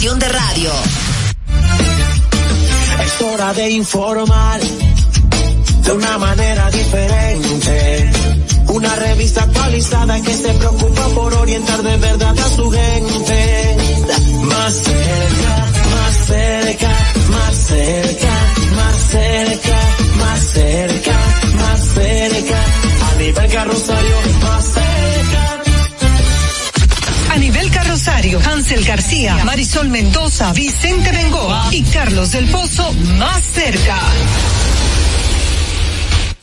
de radio. Es hora de informar de una manera diferente. Una revista actualizada que se preocupa por orientar de verdad a su gente. Más cerca, más cerca, más cerca, carrosario, Hansel García, Marisol Mendoza, Vicente Bengoa y Carlos del Pozo más cerca.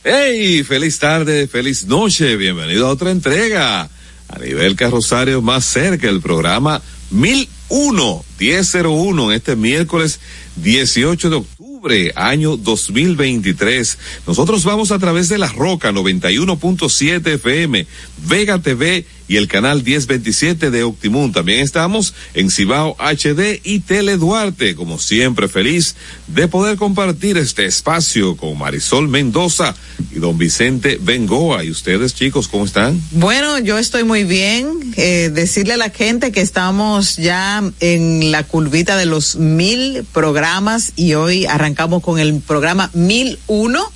¡Hey! Feliz tarde, feliz noche, bienvenido a otra entrega. A nivel carrosario más cerca, el programa 1001, 1001, en este miércoles 18 de octubre, año 2023. Nosotros vamos a través de La Roca 91.7 FM, Vega TV y el canal 1027 de Optimum. También estamos en Cibao HD y Tele Duarte, como siempre feliz de poder compartir este espacio con Marisol Mendoza y don Vicente Bengoa. ¿Y ustedes chicos cómo están? Bueno, yo estoy muy bien. Eh, decirle a la gente que estamos ya en la curvita de los mil programas y hoy arrancamos con el programa mil uno.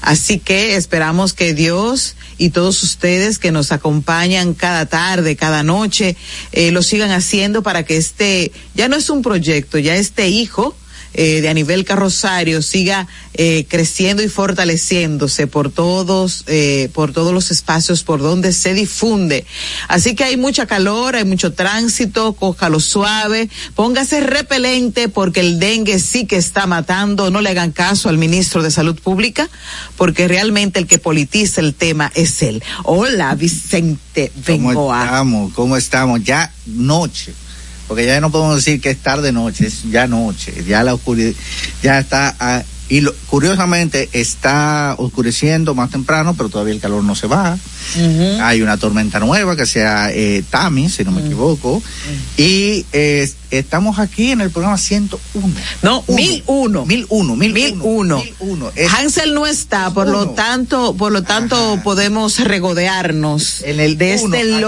Así que esperamos que Dios y todos ustedes que nos acompañan cada tarde, cada noche, eh, lo sigan haciendo para que este, ya no es un proyecto, ya este hijo, eh, de a nivel carrosario siga eh, creciendo y fortaleciéndose por todos eh, por todos los espacios por donde se difunde así que hay mucha calor hay mucho tránsito cójalo suave póngase repelente porque el dengue sí que está matando no le hagan caso al ministro de salud pública porque realmente el que politiza el tema es él hola Vicente ¿Cómo Bengoa estamos? ¿Cómo estamos? Ya noche. Porque ya no podemos decir que es tarde noche, es ya noche. Ya la oscuridad, ya está. ah, y lo- curiosamente está oscureciendo más temprano, pero todavía el calor no se va. Hay una tormenta nueva que sea eh, Tami, si no me equivoco. Y eh, estamos aquí en el programa 101. no mil uno 1001, 1001. 1001. 1001. Es Hansel no está, por lo uno. tanto, por lo tanto Ajá. podemos regodearnos En el de uno, este aquí.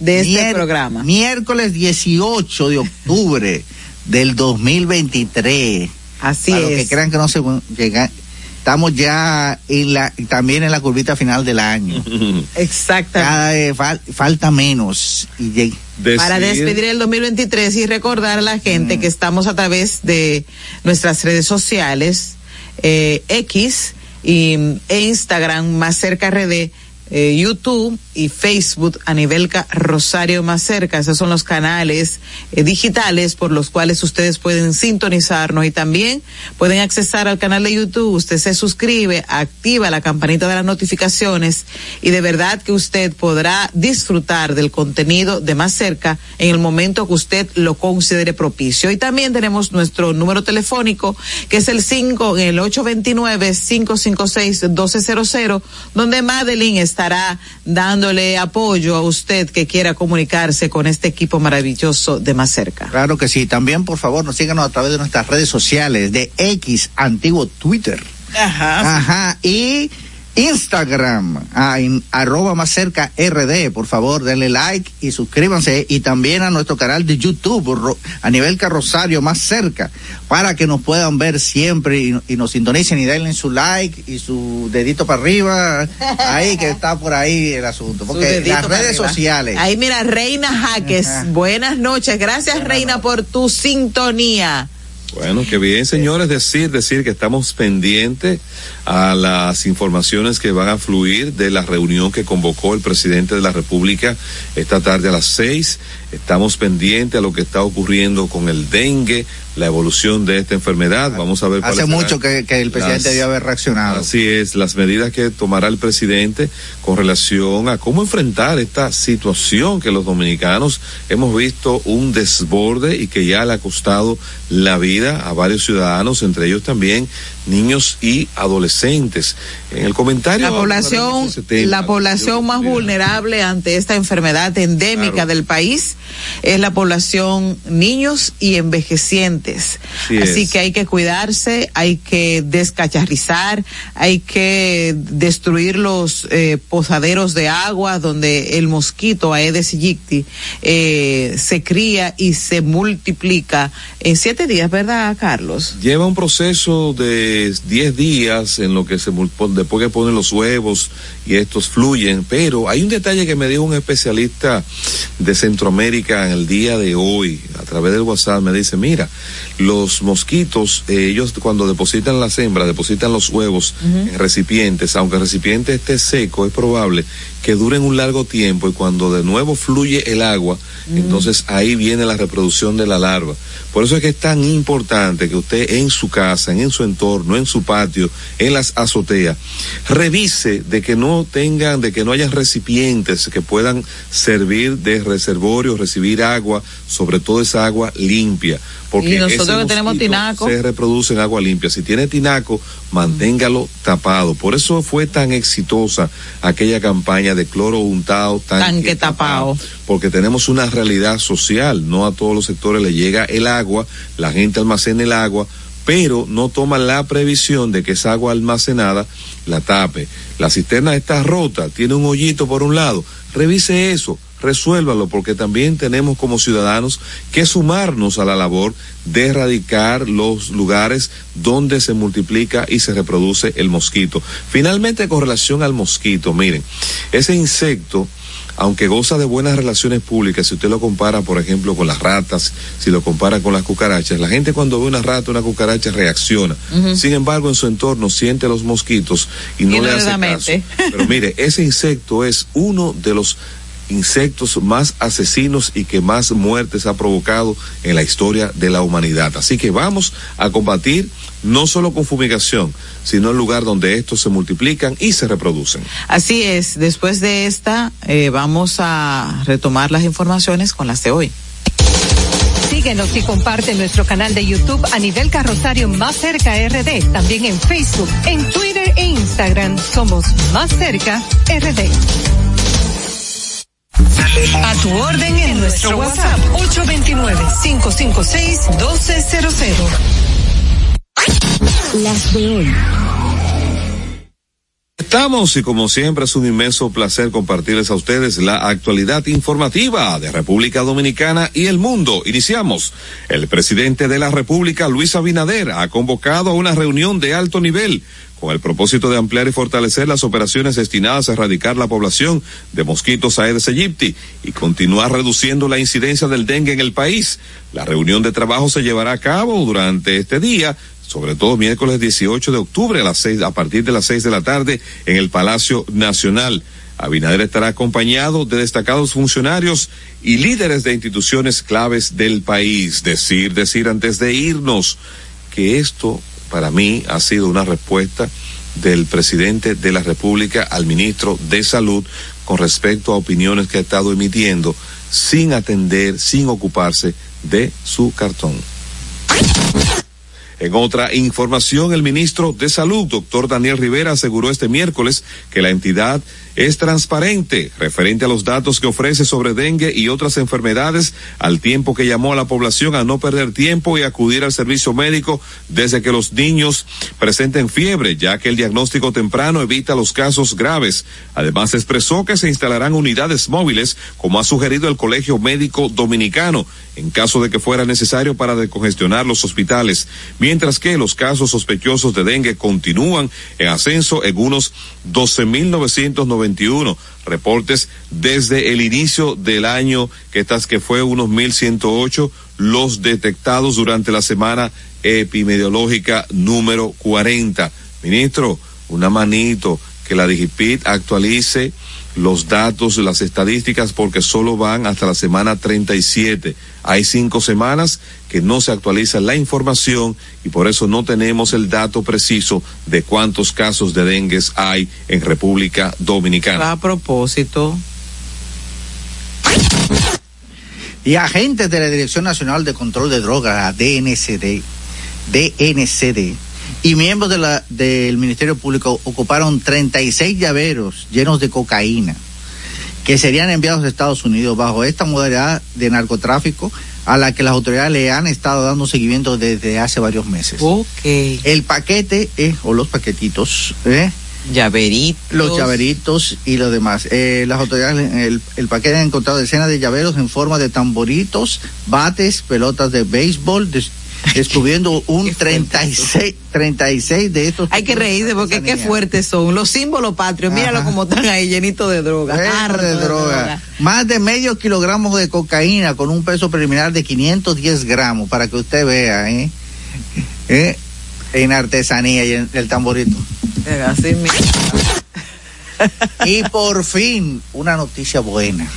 De este Mier- programa. Miércoles 18 de octubre del 2023. Así Para los es. que crean que no se llega, estamos ya en la, también en la curvita final del año. Exactamente. Cada vez fal- falta menos. Y Para despedir el 2023 y recordar a la gente Mm. que estamos a través de nuestras redes sociales, eh, X y, e Instagram, más cerca RD, eh, YouTube y Facebook a nivel Rosario más cerca. Esos son los canales eh, digitales por los cuales ustedes pueden sintonizarnos y también pueden accesar al canal de YouTube. Usted se suscribe, activa la campanita de las notificaciones y de verdad que usted podrá disfrutar del contenido de más cerca en el momento que usted lo considere propicio. Y también tenemos nuestro número telefónico que es el 5, el 829-556-1200, donde Madeline estará dándole apoyo a usted que quiera comunicarse con este equipo maravilloso de más cerca. Claro que sí. También, por favor, nos síganos a través de nuestras redes sociales, de X, antiguo Twitter. Ajá. Ajá. Y Instagram, en arroba más cerca RD, por favor, denle like y suscríbanse y también a nuestro canal de YouTube, ro- a nivel carrosario más cerca, para que nos puedan ver siempre y, y nos sintonicen y denle su like y su dedito para arriba, ahí que está por ahí el asunto, Su porque las redes arriba. sociales. Ahí mira, Reina Jaques, buenas noches. Gracias, Reina, por tu sintonía. Bueno, qué bien, señores. Decir, decir que estamos pendientes a las informaciones que van a fluir de la reunión que convocó el presidente de la República esta tarde a las seis. Estamos pendientes a lo que está ocurriendo con el dengue, la evolución de esta enfermedad. Vamos a ver. Hace mucho que, que el presidente las- debió haber reaccionado. Así es, las medidas que tomará el presidente con relación a cómo enfrentar esta situación que los dominicanos hemos visto un desborde y que ya le ha costado la vida a varios ciudadanos, entre ellos también niños y adolescentes. En el comentario La población, tema. la población más vulnerable ante esta enfermedad endémica Claro. del país es la población niños y envejecientes. Así que hay que cuidarse, hay que descacharrizar, hay que destruir los eh, posaderos de agua donde el mosquito Aedes aegypti eh, se cría y se multiplica en siete días, ¿verdad, Carlos? Lleva un proceso de diez días en lo que se después que ponen los huevos y estos fluyen, pero hay un detalle que me dijo un especialista de Centroamérica en el día de hoy, a través del WhatsApp, me dice, mira, los mosquitos, eh, ellos cuando depositan las hembras, depositan los huevos en recipientes, aunque el recipiente esté seco, es probable que duren un largo tiempo y cuando de nuevo fluye el agua, entonces ahí viene la reproducción de la larva. Por eso es que es tan importante que usted en su casa, en su entorno, en su patio, en las azoteas, revise de que no tengan, de que no haya recipientes que puedan servir de reservorio, recibir agua, sobre todo esa agua limpia. Porque y nosotros que tenemos tinaco. Se reproduce en agua limpia. Si tiene tinaco, manténgalo tapado. Por eso fue tan exitosa aquella campaña de cloro untado, tanque, tapado. Porque tenemos una realidad social. No a todos los sectores le llega el agua, la gente almacena el agua, pero no toma la previsión de que esa agua almacenada la tape. La cisterna está rota, tiene un hoyito por un lado. Revise eso resuélvalo, porque también tenemos como ciudadanos que sumarnos a la labor de erradicar los lugares donde se multiplica y se reproduce el mosquito. Finalmente, con relación al mosquito, miren, ese insecto, aunque goza de buenas relaciones públicas, si usted lo compara, por ejemplo, con las ratas, si lo compara con las cucarachas, la gente cuando ve una rata, una cucaracha reacciona. Sin embargo, en su entorno siente los mosquitos y no le hace caso. Pero mire, ese insecto es uno de los insectos más asesinos y que más muertes ha provocado en la historia de la humanidad. Así que vamos a combatir no solo con fumigación, sino el lugar donde estos se multiplican y se reproducen. Así es, después de esta eh, vamos a retomar las informaciones con las de hoy. Síguenos y comparte nuestro canal de YouTube a nivel carrosario Más Cerca RD. También en Facebook, en Twitter e Instagram somos Más Cerca RD. A tu orden en nuestro WhatsApp 829-556-1200. Las de hoy. Estamos y como siempre es un inmenso placer compartirles a ustedes la actualidad informativa de República Dominicana y el mundo. Iniciamos. El presidente de la República, Luis Abinader, ha convocado a una reunión de alto nivel con el propósito de ampliar y fortalecer las operaciones destinadas a erradicar la población de mosquitos Aedes aegypti y continuar reduciendo la incidencia del dengue en el país. La reunión de trabajo se llevará a cabo durante este día, sobre todo miércoles 18 de octubre a las seis, a partir de las seis de la tarde en el Palacio Nacional. Abinader estará acompañado de destacados funcionarios y líderes de instituciones claves del país. Decir, decir antes de irnos que esto para mí ha sido una respuesta del presidente de la República al ministro de Salud con respecto a opiniones que ha estado emitiendo sin atender, sin ocuparse de su cartón. En otra información, el ministro de Salud, doctor Daniel Rivera, aseguró este miércoles que la entidad es transparente referente a los datos que ofrece sobre dengue y otras enfermedades, al tiempo que llamó a la población a no perder tiempo y acudir al servicio médico desde que los niños presenten fiebre, ya que el diagnóstico temprano evita los casos graves. Además, expresó que se instalarán unidades móviles, como ha sugerido el Colegio Médico Dominicano, en caso de que fuera necesario para decongestionar los hospitales, mientras que los casos sospechosos de dengue continúan en ascenso en unos 12.991 reportes desde el inicio del año, que estas que fue unos 1.108 los detectados durante la semana epidemiológica número 40. Ministro, una manito que la Digipit actualice los datos, las estadísticas, porque solo van hasta la semana 37. Hay cinco semanas que no se actualiza la información y por eso no tenemos el dato preciso de cuántos casos de dengue hay en República Dominicana. A propósito. Y agentes de la Dirección Nacional de Control de Drogas, la DNCD, DNCD, y miembros de la, del Ministerio Público ocuparon 36 llaveros llenos de cocaína que serían enviados a Estados Unidos bajo esta modalidad de narcotráfico a la que las autoridades le han estado dando seguimiento desde hace varios meses. Ok. El paquete, eh, o los paquetitos, eh, Llaveritos. los llaveritos y lo demás. Eh, las autoridades, el, el paquete han encontrado decenas de llaveros en forma de tamboritos, bates, pelotas de béisbol, des- descubriendo un Qué fuerte 36, 36 de estos. Hay que reírse porque qué fuertes son los símbolos patrios. Míralo como están ahí llenitos de droga. De droga. Más de medio kilogramo de cocaína con un peso preliminar de 510 gramos, para que usted vea, ¿eh? ¿Eh? En artesanía y en el tamborito. Así mismo. Y por fin, una noticia buena.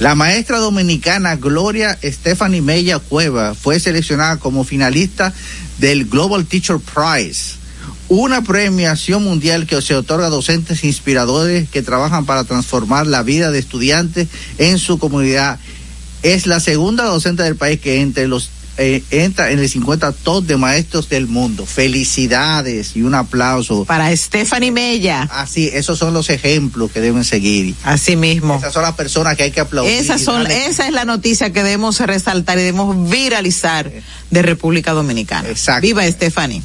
La maestra dominicana Gloria Stephanie Mella Cueva fue seleccionada como finalista del Global Teacher Prize, una premiación mundial que se otorga a docentes inspiradores que trabajan para transformar la vida de estudiantes en su comunidad. Es la segunda docente del país que entre los eh, entra en el 50 top de maestros del mundo. Felicidades y un aplauso. Para Stephanie Mella. Así, esos son los ejemplos que deben seguir. Así mismo. Esas son las personas que hay que aplaudir. Esas son, Dale. esa es la noticia que debemos resaltar y debemos viralizar de República Dominicana. Exacto. Viva Stephanie.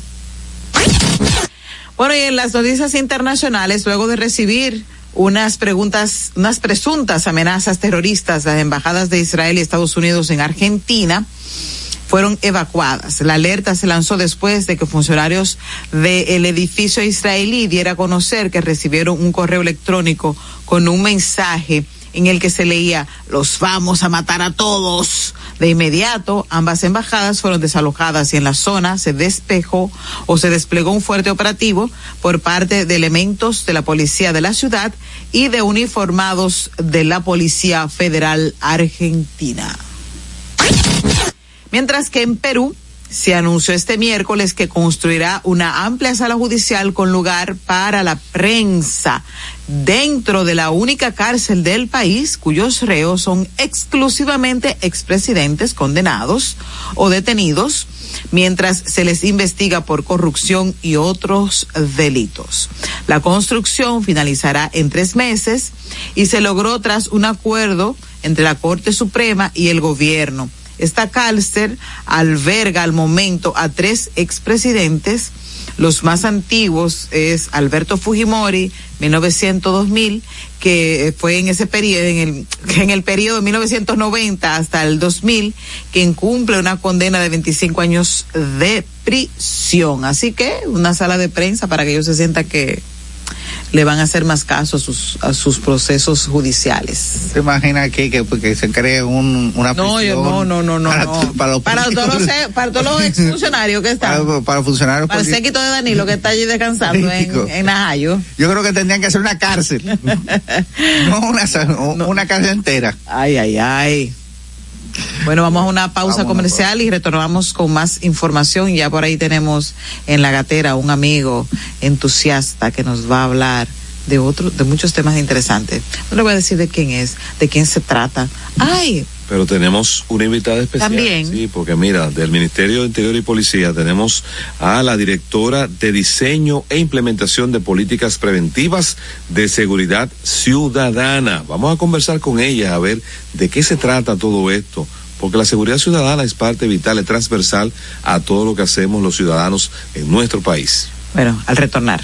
Bueno, y en las noticias internacionales, luego de recibir unas preguntas, unas presuntas amenazas terroristas, las embajadas de Israel y Estados Unidos en Argentina fueron evacuadas. La alerta se lanzó después de que funcionarios del edificio israelí diera a conocer que recibieron un correo electrónico con un mensaje en el que se leía los vamos a matar a todos. De inmediato, ambas embajadas fueron desalojadas y en la zona se despejó o se desplegó un fuerte operativo por parte de elementos de la policía de la ciudad y de uniformados de la Policía Federal Argentina. Mientras que en Perú se anunció este miércoles que construirá una amplia sala judicial con lugar para la prensa dentro de la única cárcel del país cuyos reos son exclusivamente expresidentes condenados o detenidos mientras se les investiga por corrupción y otros delitos. La construcción finalizará en tres meses y se logró tras un acuerdo entre la Corte Suprema y el gobierno. Esta cárcel alberga al momento a tres expresidentes. Los más antiguos es Alberto Fujimori, 1900-2000, que fue en ese periodo, en el, en el periodo de 1990 hasta el 2000, quien cumple una condena de 25 años de prisión. Así que una sala de prensa para que ellos se sientan que le van a hacer más caso a sus, a sus procesos judiciales. ¿Se imagina aquí que, que se cree un, una No, prisión no, no, no, no. Para, no. para los para todos los, para todos los exfuncionarios que están. Para, para funcionarios Para el séquito de Danilo que está allí descansando en, Político. en Najayo. Yo creo que tendrían que hacer una cárcel. no una, una cárcel entera. Ay, ay, ay. Bueno, vamos a una pausa Vámonos, comercial y retornamos con más información. Ya por ahí tenemos en la gatera un amigo entusiasta que nos va a hablar de otro, de muchos temas interesantes. No le voy a decir de quién es, de quién se trata. Ay, Pero tenemos una invitada especial. También. Sí, porque mira, del Ministerio de Interior y Policía tenemos a la directora de Diseño e Implementación de Políticas Preventivas de Seguridad Ciudadana. Vamos a conversar con ella a ver de qué se trata todo esto. Porque la seguridad ciudadana es parte vital y transversal a todo lo que hacemos los ciudadanos en nuestro país. bueno, al retornar.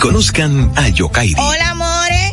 Conozcan a Yokairi. Hola.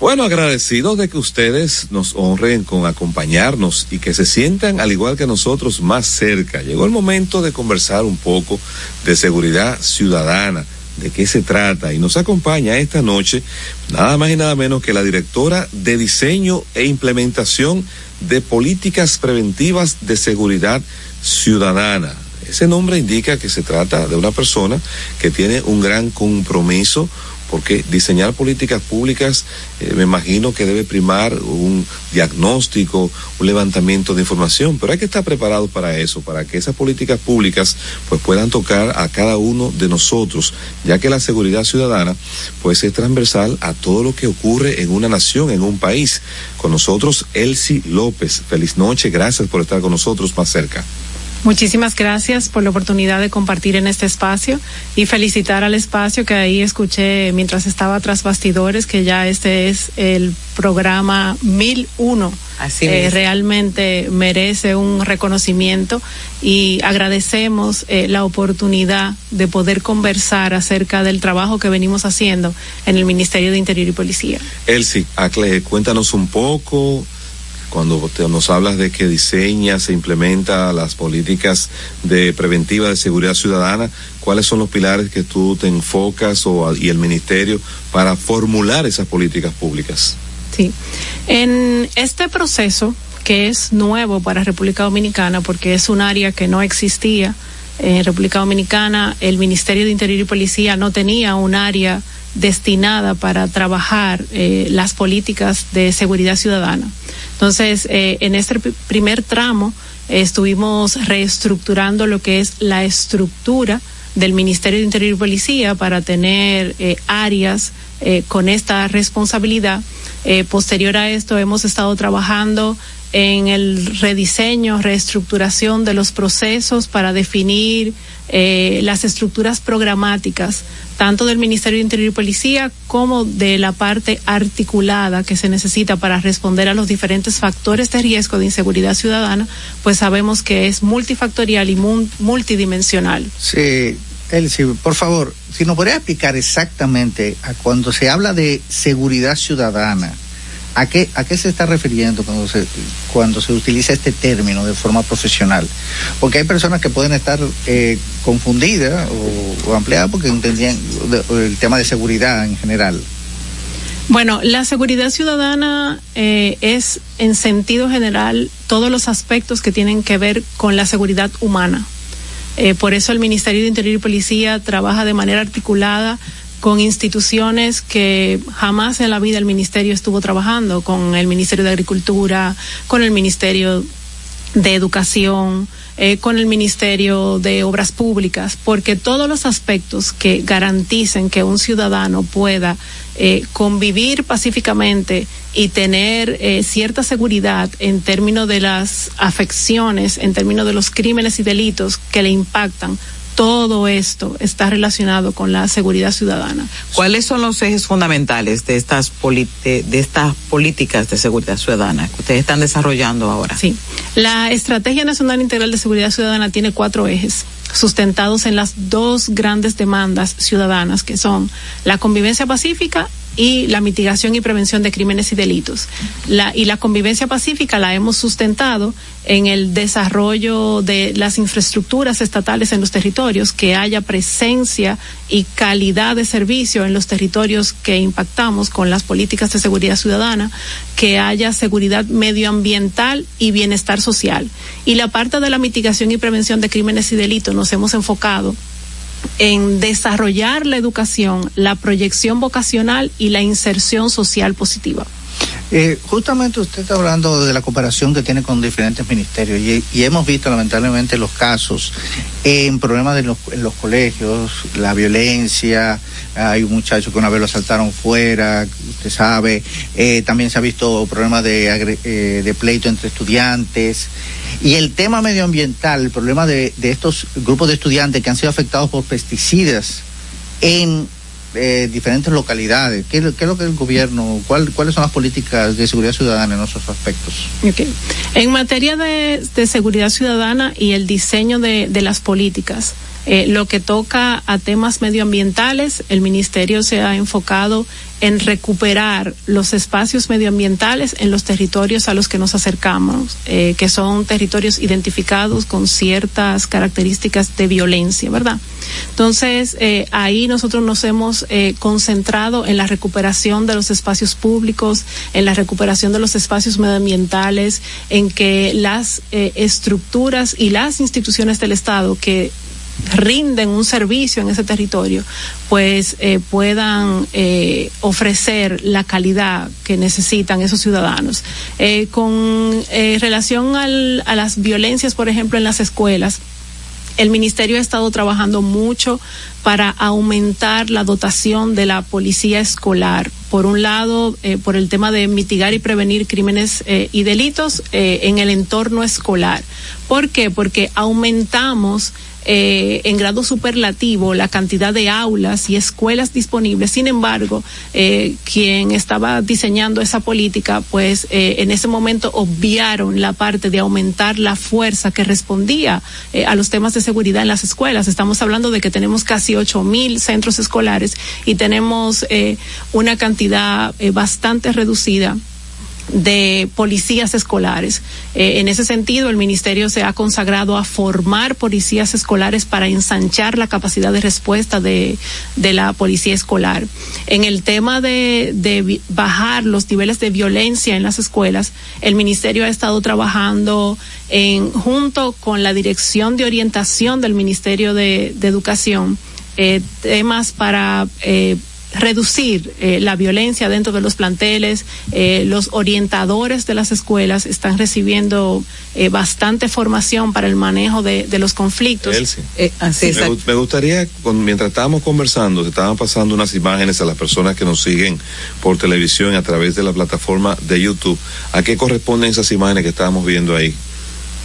bueno, agradecidos de que ustedes nos honren con acompañarnos y que se sientan al igual que nosotros más cerca. Llegó el momento de conversar un poco de seguridad ciudadana, de qué se trata y nos acompaña esta noche nada más y nada menos que la directora de diseño e implementación de políticas preventivas de seguridad ciudadana. Ese nombre indica que se trata de una persona que tiene un gran compromiso, porque diseñar políticas públicas eh, me imagino que debe primar un diagnóstico, un levantamiento de información, pero hay que estar preparado para eso, para que esas políticas públicas pues puedan tocar a cada uno de nosotros, ya que la seguridad ciudadana pues es transversal a todo lo que ocurre en una nación, en un país. Con nosotros Elsie López. Feliz noche, gracias por estar con nosotros más cerca. Muchísimas gracias por la oportunidad de compartir en este espacio y felicitar al espacio que ahí escuché mientras estaba tras bastidores que ya este es el programa 1001. Así eh, realmente merece un reconocimiento y agradecemos eh, la oportunidad de poder conversar acerca del trabajo que venimos haciendo en el Ministerio de Interior y Policía. Elsie, cuéntanos un poco cuando nos hablas de que diseña, se implementa las políticas de preventiva de seguridad ciudadana, ¿cuáles son los pilares que tú te enfocas o, y el ministerio para formular esas políticas públicas? Sí, en este proceso que es nuevo para República Dominicana porque es un área que no existía en República Dominicana, el Ministerio de Interior y Policía no tenía un área destinada para trabajar eh, las políticas de seguridad ciudadana. Entonces, eh, en este primer tramo estuvimos reestructurando lo que es la estructura del Ministerio de Interior y Policía para tener eh, áreas con esta responsabilidad. posterior a esto hemos estado trabajando en el rediseño, reestructuración de los procesos para definir eh, las estructuras programáticas, tanto del Ministerio de Interior y Policía como de la parte articulada que se necesita para responder a los diferentes factores de riesgo de inseguridad ciudadana, pues sabemos que es multifactorial y multidimensional. Sí, Elsie, por favor, si nos podría explicar exactamente a cuando se habla de seguridad ciudadana, ¿A qué, ¿A qué se está refiriendo cuando se, cuando se utiliza este término de forma profesional? Porque hay personas que pueden estar eh, confundidas o, ampliadas porque entendían el tema de seguridad en general. Bueno, la seguridad ciudadana eh, es en sentido general todos los aspectos que tienen que ver con la seguridad humana. Eh, por eso el Ministerio de Interior y Policía trabaja de manera articulada con instituciones que jamás en la vida el ministerio estuvo trabajando, con el Ministerio de Agricultura, con el Ministerio de educación, eh, con el Ministerio de Obras Públicas, porque todos los aspectos que garanticen que un ciudadano pueda eh, convivir pacíficamente y tener eh, cierta seguridad en términos de las afecciones, en términos de los crímenes y delitos que le impactan, todo esto está relacionado con la seguridad ciudadana. ¿Cuáles son los ejes fundamentales de estas, de, estas políticas de seguridad ciudadana que ustedes están desarrollando ahora? Sí, la Estrategia Nacional Integral de Seguridad Ciudadana tiene cuatro ejes sustentados en las dos grandes demandas ciudadanas que son la convivencia pacífica y la mitigación y prevención de crímenes y delitos. La, y la convivencia pacífica la hemos sustentado en el desarrollo de las infraestructuras estatales en los territorios, que haya presencia y calidad de servicio en los territorios que impactamos con las políticas de seguridad ciudadana, que haya seguridad medioambiental y bienestar social. Y la parte de la mitigación y prevención de crímenes y delitos nos hemos enfocado en desarrollar la educación, la proyección vocacional y la inserción social positiva. Eh, justamente usted está hablando de la cooperación que tiene con diferentes ministerios y, hemos visto lamentablemente los casos en problemas de los, en los colegios, la violencia, hay un muchacho que una vez lo asaltaron fuera, usted sabe, eh, también se ha visto problemas de, eh, de pleito entre estudiantes y el tema medioambiental, el problema de, de estos grupos de estudiantes que han sido afectados por pesticidas en eh, diferentes localidades. ¿Qué, ¿Qué, es lo que el gobierno, cuál, cuáles son las políticas de seguridad ciudadana en esos aspectos? En materia de, de, seguridad ciudadana y el diseño de, de las políticas, eh, lo que toca a temas medioambientales, el ministerio se ha enfocado en recuperar los espacios medioambientales en los territorios a los que nos acercamos, eh, que son territorios identificados con ciertas características de violencia, ¿verdad? Entonces, eh, ahí nosotros nos hemos concentrado en la recuperación de los espacios públicos, en la recuperación de los espacios medioambientales, en que las estructuras y las instituciones del Estado que rinden un servicio en ese territorio, pues eh, puedan eh, ofrecer la calidad que necesitan esos ciudadanos. Eh, con relación al, a las violencias, por ejemplo, en las escuelas, el ministerio ha estado trabajando mucho para aumentar la dotación de la policía escolar. Por un lado, por el tema de mitigar y prevenir crímenes y delitos en el entorno escolar. ¿Por qué? Porque aumentamos eh, en grado superlativo la cantidad de aulas y escuelas disponibles. Sin embargo, eh, quien estaba diseñando esa política, pues eh, en ese momento obviaron la parte de aumentar la fuerza que respondía eh, a los temas de seguridad en las escuelas. Estamos hablando de que tenemos casi ocho mil centros escolares y tenemos eh, una cantidad eh, bastante reducida de policías escolares. Eh, en ese sentido, el ministerio se ha consagrado a formar policías escolares para ensanchar la capacidad de respuesta de, de la policía escolar. En el tema de, de, bajar los niveles de violencia en las escuelas, el ministerio ha estado trabajando en, junto con la Dirección de Orientación del Ministerio de, Educación, eh, temas para eh, reducir eh, la violencia dentro de los planteles. Eh, los orientadores de las escuelas están recibiendo eh, bastante formación para el manejo de, de los conflictos. Eh, así me, me, gustaría, mientras estábamos conversando, se estaban pasando unas imágenes a las personas que nos siguen por televisión a través de la plataforma de YouTube. ¿A qué corresponden esas imágenes que estábamos viendo ahí?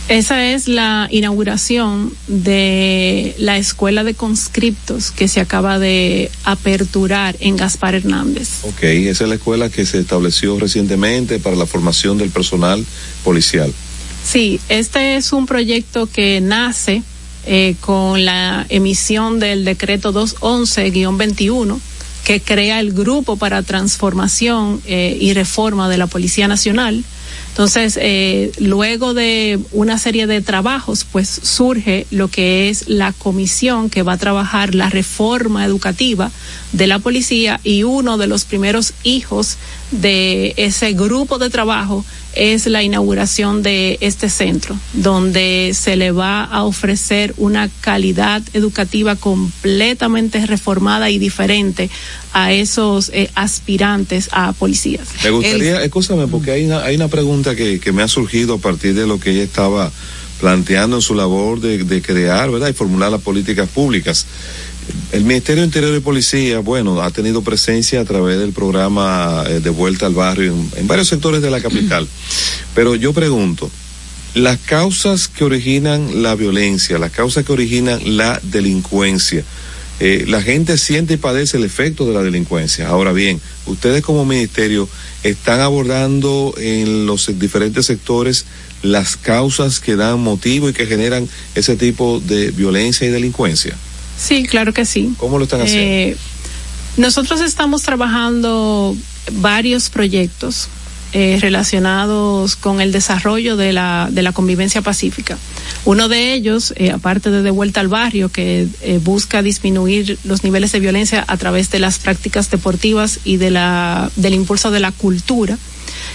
Esa es la inauguración de la escuela de conscriptos que se acaba de aperturar en Gaspar Hernández. Ok, esa es la escuela que se estableció recientemente para la formación del personal policial. Sí, este es un proyecto que nace eh, con la emisión del decreto 211-21 que crea el grupo para transformación eh, y reforma de la Policía Nacional entonces, eh, luego de una serie de trabajos, pues surge lo que es la comisión que va a trabajar la reforma educativa de la policía y uno de los primeros hijos de ese grupo de trabajo es la inauguración de este centro, donde se le va a ofrecer una calidad educativa completamente reformada y diferente a esos eh, aspirantes a policías. Me gustaría, escúchame, porque hay una, hay una pregunta que, que me ha surgido a partir de lo que ella estaba planteando en su labor de, de crear, ¿verdad? Y formular las políticas públicas. El Ministerio de Interior y Policía, bueno, ha tenido presencia a través del programa eh, de vuelta al barrio en, en, varios sectores de la capital. Pero yo pregunto, las causas que originan la violencia, las causas que originan la delincuencia, eh, la gente siente y padece el efecto de la delincuencia. Ahora bien, ustedes como ministerio están abordando en los diferentes sectores las causas que dan motivo y que generan ese tipo de violencia y delincuencia. Sí, claro que sí. ¿Cómo lo están haciendo? Eh, nosotros estamos trabajando varios proyectos eh, relacionados con el desarrollo de la, de la convivencia pacífica. Uno de ellos, eh, aparte de De Vuelta al Barrio, que eh, busca disminuir los niveles de violencia a través de las prácticas deportivas y de la, del impulso de la cultura,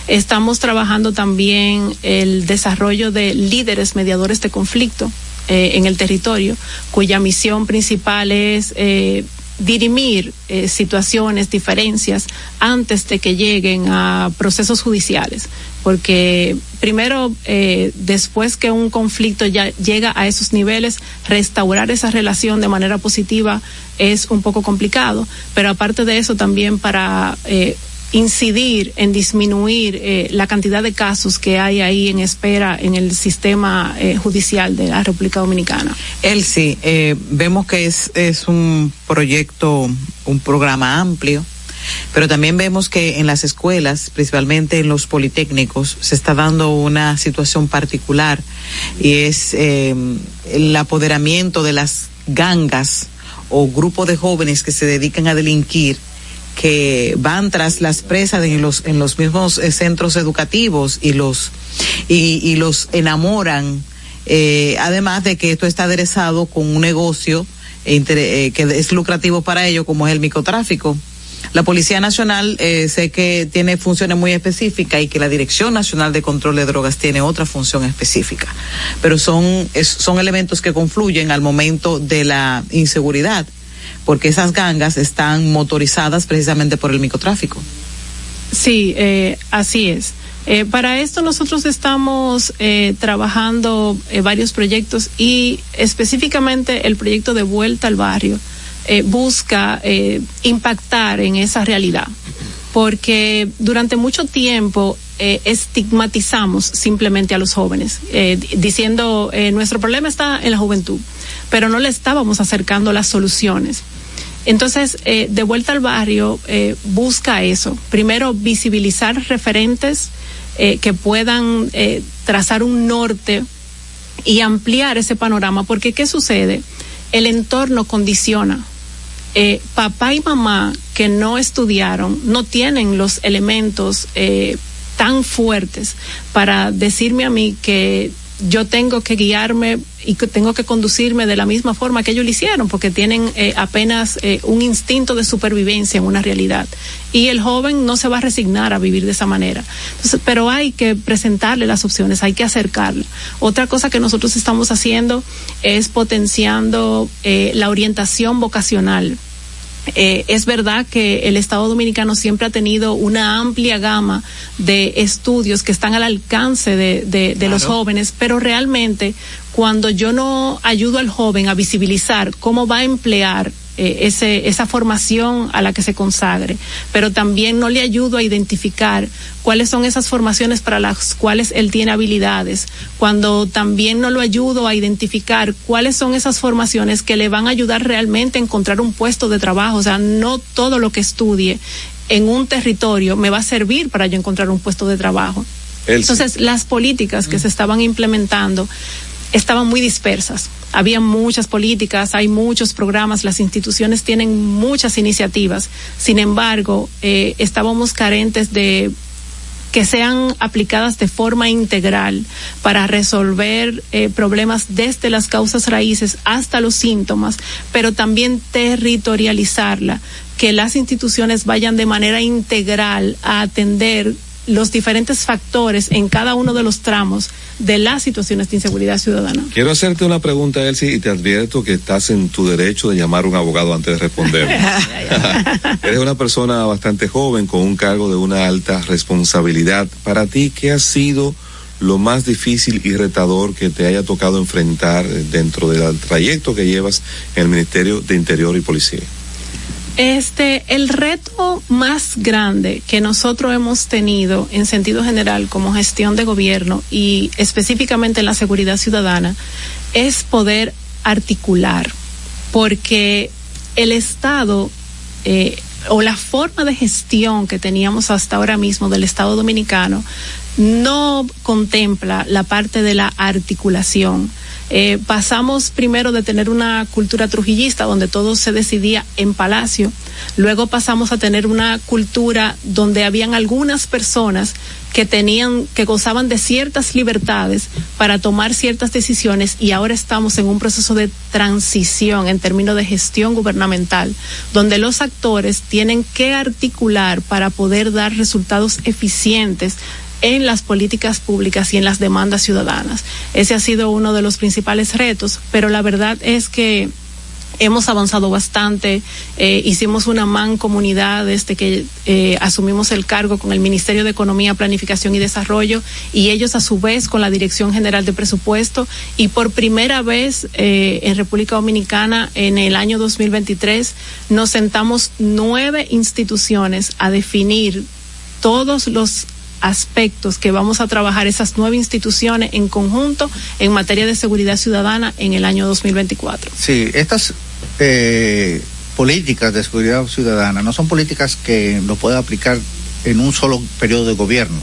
estamos trabajando también el desarrollo de líderes mediadores de conflicto eh, en el territorio, cuya misión principal es eh, dirimir eh, situaciones, diferencias, antes de que lleguen a procesos judiciales. Porque primero, después que un conflicto ya llega a esos niveles, restaurar esa relación de manera positiva es un poco complicado. Pero aparte de eso, también para incidir en disminuir eh, la cantidad de casos que hay ahí en espera en el sistema eh, judicial de la República Dominicana. Sí, eh, vemos que es, es un proyecto, un programa amplio, pero también vemos que en las escuelas, principalmente en los politécnicos, se está dando una situación particular y es el apoderamiento de las gangas o grupos de jóvenes que se dedican a delinquir que van tras las presas en los en los mismos eh, centros educativos y los y, los enamoran eh, además de que esto está aderezado con un negocio eh, que es lucrativo para ellos como es el microtráfico. La Policía Nacional eh, sé que tiene funciones muy específicas y que la Dirección Nacional de Control de Drogas tiene otra función específica, pero son, es, son elementos que confluyen al momento de la inseguridad porque esas gangas están motorizadas precisamente por el microtráfico. Sí, eh, así es. Eh, para esto nosotros estamos eh, trabajando eh, varios proyectos y específicamente el proyecto de vuelta al barrio eh, busca impactar en esa realidad, porque durante mucho tiempo estigmatizamos simplemente a los jóvenes, diciendo eh, nuestro problema está en la juventud, pero no le estábamos acercando las soluciones. Entonces, eh, de vuelta al barrio, eh, busca eso. Primero, visibilizar referentes eh, que puedan trazar un norte y ampliar ese panorama, porque ¿qué sucede? El entorno condiciona. Papá y mamá que no estudiaron no tienen los elementos tan fuertes para decirme a mí que yo tengo que guiarme y que tengo que conducirme de la misma forma que ellos lo hicieron, porque tienen eh, apenas eh, un instinto de supervivencia en una realidad. Y el joven no se va a resignar a vivir de esa manera. Pero hay que presentarle las opciones, hay que acercarle. Otra cosa que nosotros estamos haciendo es potenciando eh, la orientación vocacional. Eh, es verdad que el Estado Dominicano siempre ha tenido una amplia gama de estudios que están al alcance de, de, de claro. los jóvenes, pero realmente cuando yo no ayudo al joven a visibilizar cómo va a emplear eh, ese, esa formación a la que se consagre, pero también no le ayudo a identificar cuáles son esas formaciones para las cuales él tiene habilidades, cuando también no lo ayudo a identificar cuáles son esas formaciones que le van a ayudar realmente a encontrar un puesto de trabajo, o sea, no todo lo que estudie en un territorio me va a servir para yo encontrar un puesto de trabajo. Entonces, las políticas que mm. se estaban implementando estaban muy dispersas. Había muchas políticas, hay muchos programas, las instituciones tienen muchas iniciativas. Sin embargo, eh, estábamos carentes de que sean aplicadas de forma integral para resolver eh, problemas desde las causas raíces hasta los síntomas, pero también territorializarla, que las instituciones vayan de manera integral a atender los diferentes factores en cada uno de los tramos de las situaciones de inseguridad ciudadana. Quiero hacerte una pregunta, Elsie, y te advierto que estás en tu derecho de llamar a un abogado antes de responder. Eres una persona bastante joven con un cargo de una alta responsabilidad. Para ti, ¿qué ha sido lo más difícil y retador que te haya tocado enfrentar dentro del trayecto que llevas en el Ministerio de Interior y Policía? Este, el reto más grande que nosotros hemos tenido en sentido general como gestión de gobierno y específicamente en la seguridad ciudadana es poder articular, porque el Estado eh, o la forma de gestión que teníamos hasta ahora mismo del Estado dominicano no contempla la parte de la articulación eh, pasamos primero de tener una cultura trujillista donde todo se decidía en palacio, luego pasamos a tener una cultura donde habían algunas personas que tenían, que gozaban de ciertas libertades para tomar ciertas decisiones y ahora estamos en un proceso de transición en términos de gestión gubernamental, donde los actores tienen que articular para poder dar resultados eficientes en las políticas públicas y en las demandas ciudadanas. Ese ha sido uno de los principales retos, pero la verdad es que hemos avanzado bastante. Eh, hicimos una mancomunidad desde que eh, asumimos el cargo con el Ministerio de Economía, Planificación y Desarrollo y ellos a su vez con la Dirección General de Presupuesto y por primera vez eh, en República Dominicana en el año 2023 nos sentamos nueve instituciones a definir todos los aspectos que vamos a trabajar esas nueve instituciones en conjunto en materia de seguridad ciudadana en el año 2024. Sí, estas eh, políticas de seguridad ciudadana no son políticas que lo pueda aplicar en un solo periodo de gobierno,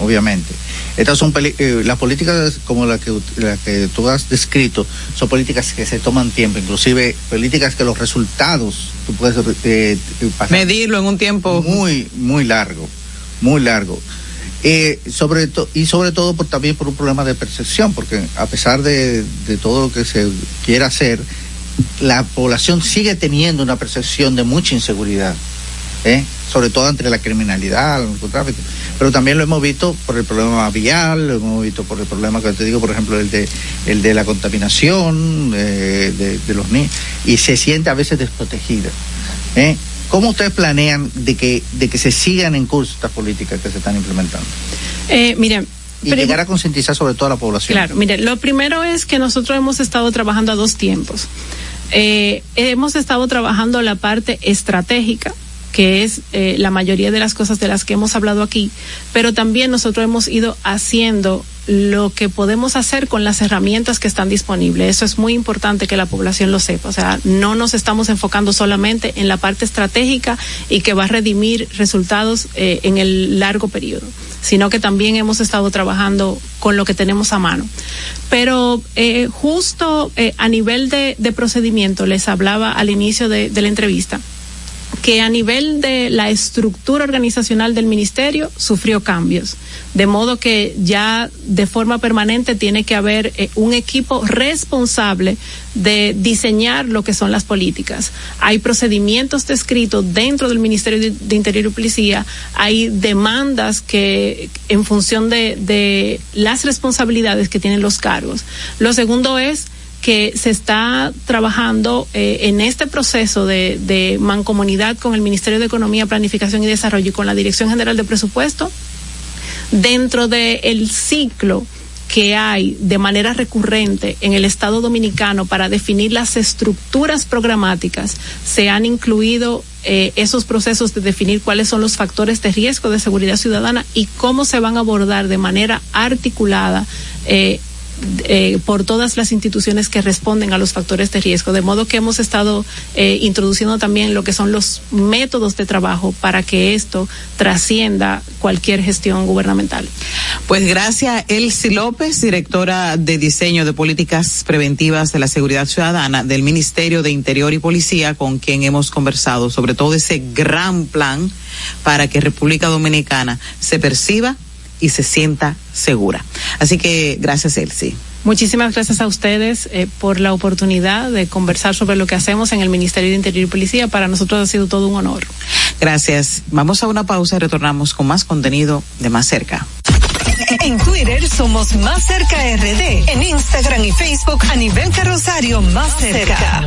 obviamente. Estas son eh, las políticas como la que, la que tú has descrito, son políticas que se toman tiempo, inclusive políticas que los resultados tú puedes eh, medirlo en un tiempo muy, muy largo, muy largo. Eh, sobre y sobre todo por, también por un problema de percepción, porque a pesar de, todo lo que se quiera hacer, la población sigue teniendo una percepción de mucha inseguridad, ¿eh? sobre todo entre la criminalidad, el narcotráfico. Pero también lo hemos visto por el problema vial, lo hemos visto por el problema que te digo, por ejemplo, el de, el de la contaminación eh, de, de, los niños, y se siente a veces desprotegida. ¿eh? ¿Cómo ustedes planean de que, de que se sigan en curso estas políticas que se están implementando? Eh, miren, y llegar a concientizar sobre toda la población. Claro, mire, lo primero es que nosotros hemos estado trabajando a dos tiempos. Eh, hemos estado trabajando la parte estratégica, que es eh, la mayoría de las cosas de las que hemos hablado aquí, pero también nosotros hemos ido haciendo lo que podemos hacer con las herramientas que están disponibles. Eso es muy importante que la población lo sepa. O sea, no nos estamos enfocando solamente en la parte estratégica y que va a redimir resultados eh, en el largo periodo, sino que también hemos estado trabajando con lo que tenemos a mano. Pero eh, justo eh, a nivel de, procedimiento, les hablaba al inicio de la entrevista, que a nivel de la estructura organizacional del ministerio sufrió cambios, de modo que ya de forma permanente tiene que haber eh, un equipo responsable de diseñar lo que son las políticas. Hay procedimientos descritos dentro del Ministerio de, Interior y Policía, hay demandas que en función de, de las responsabilidades que tienen los cargos. Lo segundo es que se está trabajando eh, en este proceso de, mancomunidad con el Ministerio de Economía, Planificación y Desarrollo y con la Dirección General de Presupuesto dentro del ciclo que hay de manera recurrente en el Estado dominicano para definir las estructuras programáticas, se han incluido eh, esos procesos de definir cuáles son los factores de riesgo de seguridad ciudadana y cómo se van a abordar de manera articulada eh, eh, por todas las instituciones que responden a los factores de riesgo, de modo que hemos estado eh, introduciendo también lo que son los métodos de trabajo para que esto trascienda cualquier gestión gubernamental. Pues gracias, Elsie López, directora de diseño de políticas preventivas de la seguridad ciudadana del Ministerio de Interior y Policía, con quien hemos conversado sobre todo ese gran plan para que República Dominicana se perciba y se sienta segura. Así que gracias, Elsie. Muchísimas gracias a ustedes eh, por la oportunidad de conversar sobre lo que hacemos en el Ministerio de Interior y Policía. Para nosotros ha sido todo un honor. Gracias. Vamos a una pausa y retornamos con más contenido de más cerca. En Twitter somos Más Cerca RD. En Instagram y Facebook a nivel carrosario Más Cerca.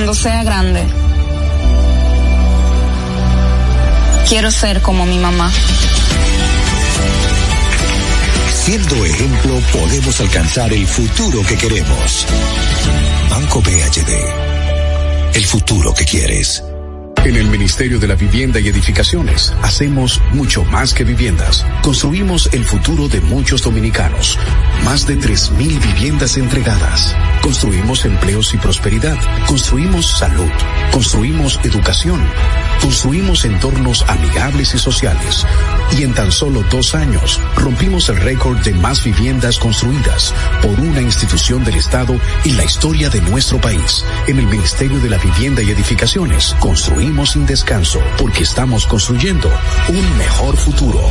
Cuando sea grande, quiero ser como mi mamá. Siendo ejemplo, podemos alcanzar el futuro que queremos. Banco BHD. El futuro que quieres. En el Ministerio de la Vivienda y Edificaciones hacemos mucho más que viviendas. Construimos el futuro de muchos dominicanos. Más de 3.000 viviendas entregadas. Construimos empleos y prosperidad. Construimos salud. Construimos educación. Construimos entornos amigables y sociales. Y en tan solo dos años rompimos el récord de más viviendas construidas por una institución del Estado en la historia de nuestro país. En el Ministerio de la Vivienda y Edificaciones construimos sin descanso porque estamos construyendo un mejor futuro.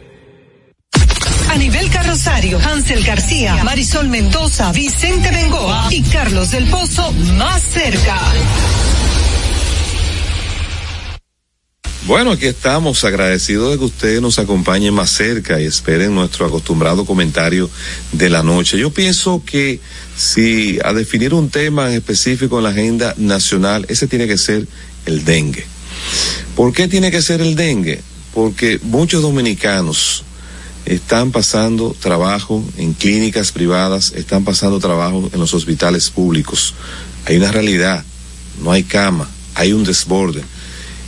A nivel carrosario, Hansel García, Marisol Mendoza, Vicente Bengoa y Carlos del Pozo más cerca. Bueno, aquí estamos agradecidos de que ustedes nos acompañen más cerca y esperen nuestro acostumbrado comentario de la noche. Yo pienso que si a definir un tema en específico en la agenda nacional, ese tiene que ser el dengue. ¿Por qué tiene que ser el dengue? Porque muchos dominicanos están pasando trabajo en clínicas privadas, están pasando trabajo en los hospitales públicos. Hay una realidad, no hay cama, hay un desborde.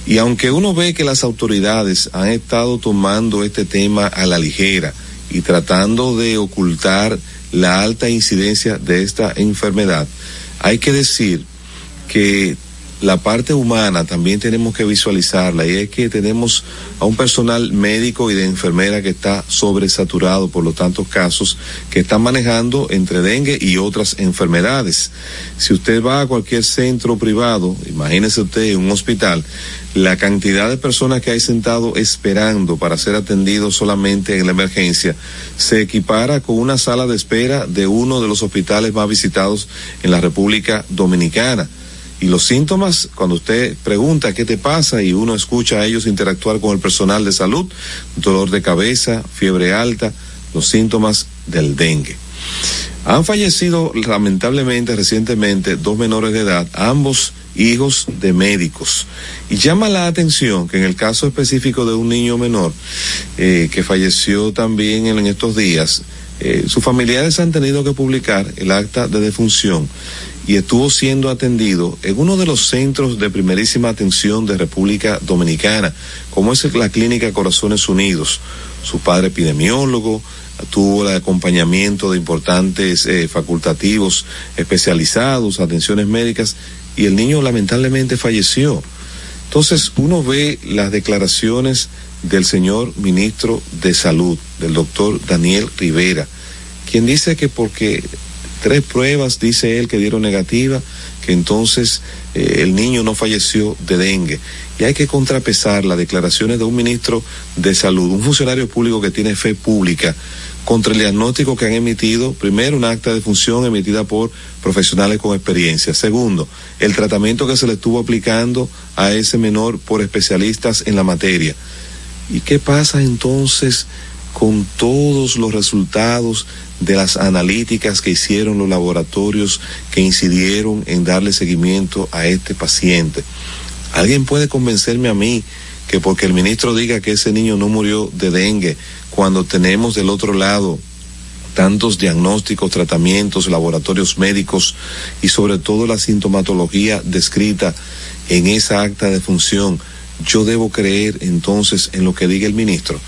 Y aunque uno ve que las autoridades han estado tomando este tema a la ligera y tratando de ocultar la alta incidencia de esta enfermedad, hay que decir que la parte humana también tenemos que visualizarla y es que tenemos a un personal médico y de enfermera que está sobresaturado por los tantos casos que están manejando entre dengue y otras enfermedades. Si usted va a cualquier centro privado, imagínese usted un hospital, la cantidad de personas que hay sentado esperando para ser atendidos solamente en la emergencia se equipara con una sala de espera de uno de los hospitales más visitados en la República Dominicana. Y los síntomas, cuando usted pregunta qué te pasa y uno escucha a ellos interactuar con el personal de salud, dolor de cabeza, fiebre alta, los síntomas del dengue. Han fallecido lamentablemente recientemente dos menores de edad, ambos hijos de médicos. Y llama la atención que en el caso específico de un niño menor eh, que falleció también en, estos días, eh, sus familiares han tenido que publicar el acta de defunción y estuvo siendo atendido en uno de los centros de primerísima atención de República Dominicana, como es la Clínica Corazones Unidos. Su padre epidemiólogo, tuvo el acompañamiento de importantes eh, facultativos especializados, atenciones médicas, y el niño lamentablemente falleció. Entonces uno ve las declaraciones del señor ministro de Salud, del doctor Daniel Rivera, quien dice que porque tres pruebas, dice él, que dieron negativa, que entonces eh, el niño no falleció de dengue. Y hay que contrapesar las declaraciones de un ministro de salud, un funcionario público que tiene fe pública, contra el diagnóstico que han emitido, primero, un acta de función emitida por profesionales con experiencia. Segundo, el tratamiento que se le estuvo aplicando a ese menor por especialistas en la materia. ¿Y qué pasa entonces con todos los resultados de las analíticas que hicieron los laboratorios que incidieron en darle seguimiento a este paciente. ¿Alguien puede convencerme a mí que porque el ministro diga que ese niño no murió de dengue, cuando tenemos del otro lado tantos diagnósticos, tratamientos, laboratorios médicos y sobre todo la sintomatología descrita en esa acta de función, yo debo creer entonces en lo que diga el ministro.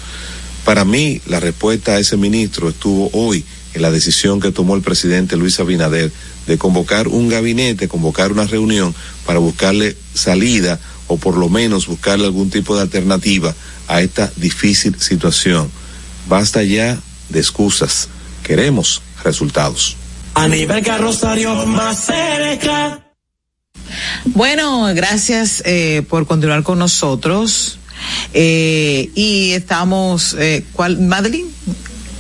Para mí, la respuesta a ese ministro estuvo hoy en la decisión que tomó el presidente Luis Abinader de convocar un gabinete, convocar una reunión para buscarle salida o por lo menos buscarle algún tipo de alternativa a esta difícil situación. Basta ya de excusas. Queremos resultados. A nivel Rosario más cerca. Bueno, gracias eh, por continuar con nosotros. Eh, y estamos, eh, ¿cuál, Madeline?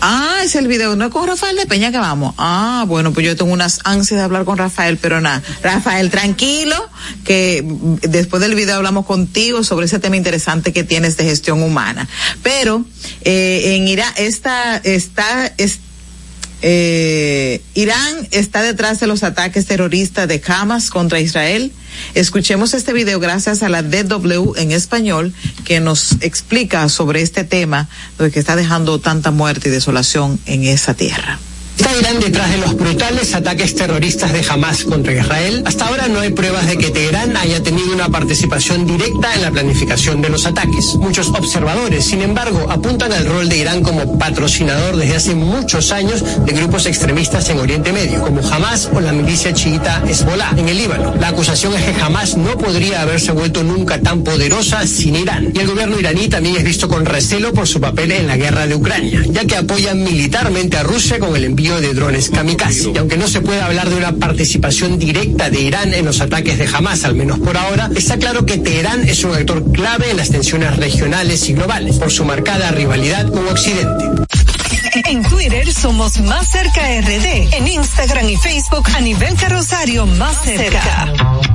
Ah, es el video, no con Rafael de Peña que vamos. Ah, bueno, pues yo tengo unas ansias de hablar con Rafael, pero nada. Rafael, tranquilo, que después del video hablamos contigo sobre ese tema interesante que tienes de gestión humana. Pero eh, en Irán esta está, está eh, Irán está detrás de los ataques terroristas de Hamas contra Israel. Escuchemos este video gracias a la DW en español que nos explica sobre este tema de que está dejando tanta muerte y desolación en esa tierra. ¿Está Irán detrás de los brutales ataques terroristas de Hamas contra Israel? Hasta ahora no hay pruebas de que Teherán haya tenido una participación directa en la planificación de los ataques. Muchos observadores, sin embargo, apuntan al rol de Irán como patrocinador desde hace muchos años de grupos extremistas en Oriente Medio, como Hamas o la milicia chiita Hezbollah en el Líbano. La acusación es que Hamas no podría haberse vuelto nunca tan poderosa sin Irán. Y el gobierno iraní también es visto con recelo por su papel en la guerra de Ucrania, ya que apoya militarmente a Rusia con el envío de drones kamikaze. Y aunque no se puede hablar de una participación directa de Irán en los ataques de Hamas, al menos por ahora, está claro que Teherán es un actor clave en las tensiones regionales y globales, por su marcada rivalidad con Occidente. En Twitter somos Más Cerca RD. En Instagram y Facebook a nivel carrosario Más Cerca.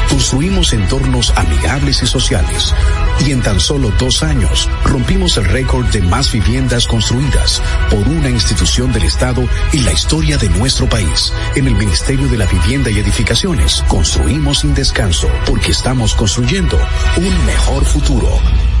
Construimos entornos amigables y sociales. Y en tan solo dos años rompimos el récord de más viviendas construidas por una institución del Estado en la historia de nuestro país. En el Ministerio de la Vivienda y Edificaciones construimos sin descanso porque estamos construyendo un mejor futuro.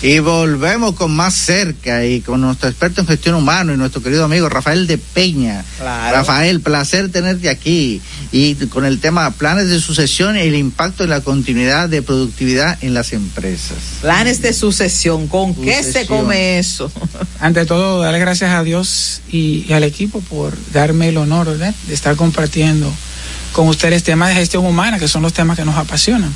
Y volvemos con más cerca y con nuestro experto en gestión humana y nuestro querido amigo Rafael de Peña. Claro. Rafael, placer tenerte aquí y con el tema planes de sucesión y el impacto en la continuidad de productividad en las empresas. Planes de sucesión, ¿con qué se come eso? Ante todo, darle gracias a Dios y, y al equipo por darme el honor ¿verdad? de estar compartiendo con ustedes temas de gestión humana, que son los temas que nos apasionan.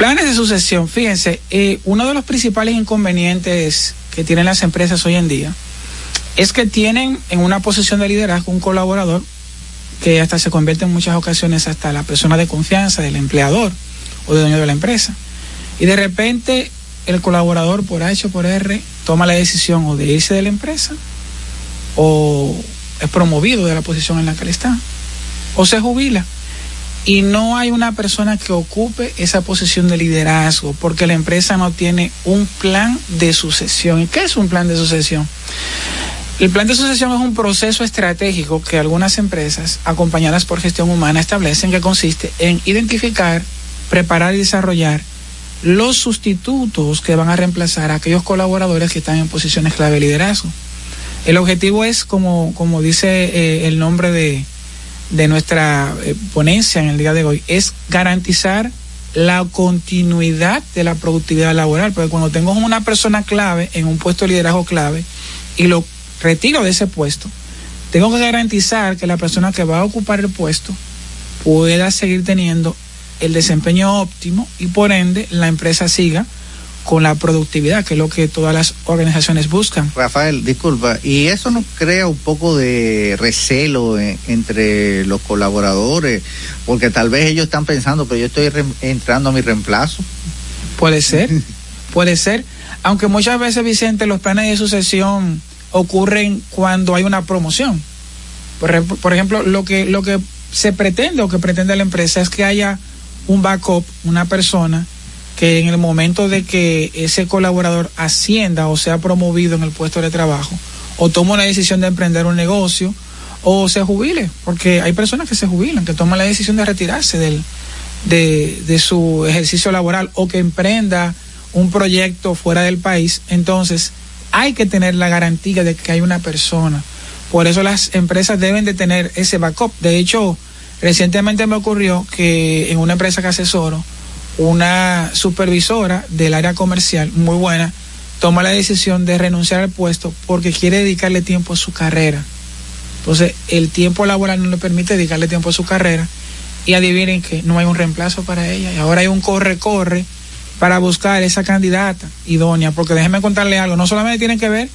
Planes de sucesión, fíjense, eh, uno de los principales inconvenientes que tienen las empresas hoy en día es que tienen en una posición de liderazgo un colaborador que hasta se convierte en muchas ocasiones hasta la persona de confianza del empleador o del dueño de la empresa. Y de repente el colaborador por H o por R toma la decisión o de irse de la empresa o es promovido de la posición en la que él está o se jubila y no hay una persona que ocupe esa posición de liderazgo porque la empresa no tiene un plan de sucesión. ¿Y qué es un plan de sucesión? El plan de sucesión es un proceso estratégico que algunas empresas, acompañadas por gestión humana, establecen que consiste en identificar, preparar y desarrollar los sustitutos que van a reemplazar a aquellos colaboradores que están en posiciones clave de liderazgo. El objetivo es, como, como dice eh, el nombre de, de nuestra eh, ponencia en el día de hoy, es garantizar la continuidad de la productividad laboral, porque cuando tengo una persona clave en un puesto de liderazgo clave y lo retiro de ese puesto, tengo que garantizar que la persona que va a ocupar el puesto pueda seguir teniendo el desempeño óptimo y por ende la empresa siga con la productividad, que es lo que todas las organizaciones buscan. Rafael, disculpa, ¿y eso no crea un poco de recelo eh, entre los colaboradores? Porque tal vez ellos están pensando, pero yo estoy entrando a mi reemplazo. Puede ser, puede ser. Aunque muchas veces, Vicente, los planes de sucesión ocurren cuando hay una promoción. Por, por ejemplo, lo que, lo que se pretende o que pretende la empresa es que haya un backup, una persona que en el momento de que ese colaborador ascienda o sea promovido en el puesto de trabajo, o toma la decisión de emprender un negocio, o se jubile, porque hay personas que se jubilan, que toman la decisión de retirarse del, de, de su ejercicio laboral o que emprenda un proyecto fuera del país, entonces hay que tener la garantía de que hay una persona. Por eso las empresas deben de tener ese backup. De hecho, recientemente me ocurrió que en una empresa que asesoro, una supervisora del área comercial muy buena toma la decisión de renunciar al puesto porque quiere dedicarle tiempo a su carrera. Entonces, el tiempo laboral no le permite dedicarle tiempo a su carrera. Y adivinen que no hay un reemplazo para ella. Y ahora hay un corre-corre para buscar esa candidata idónea, porque déjenme contarle algo, no solamente tiene que ver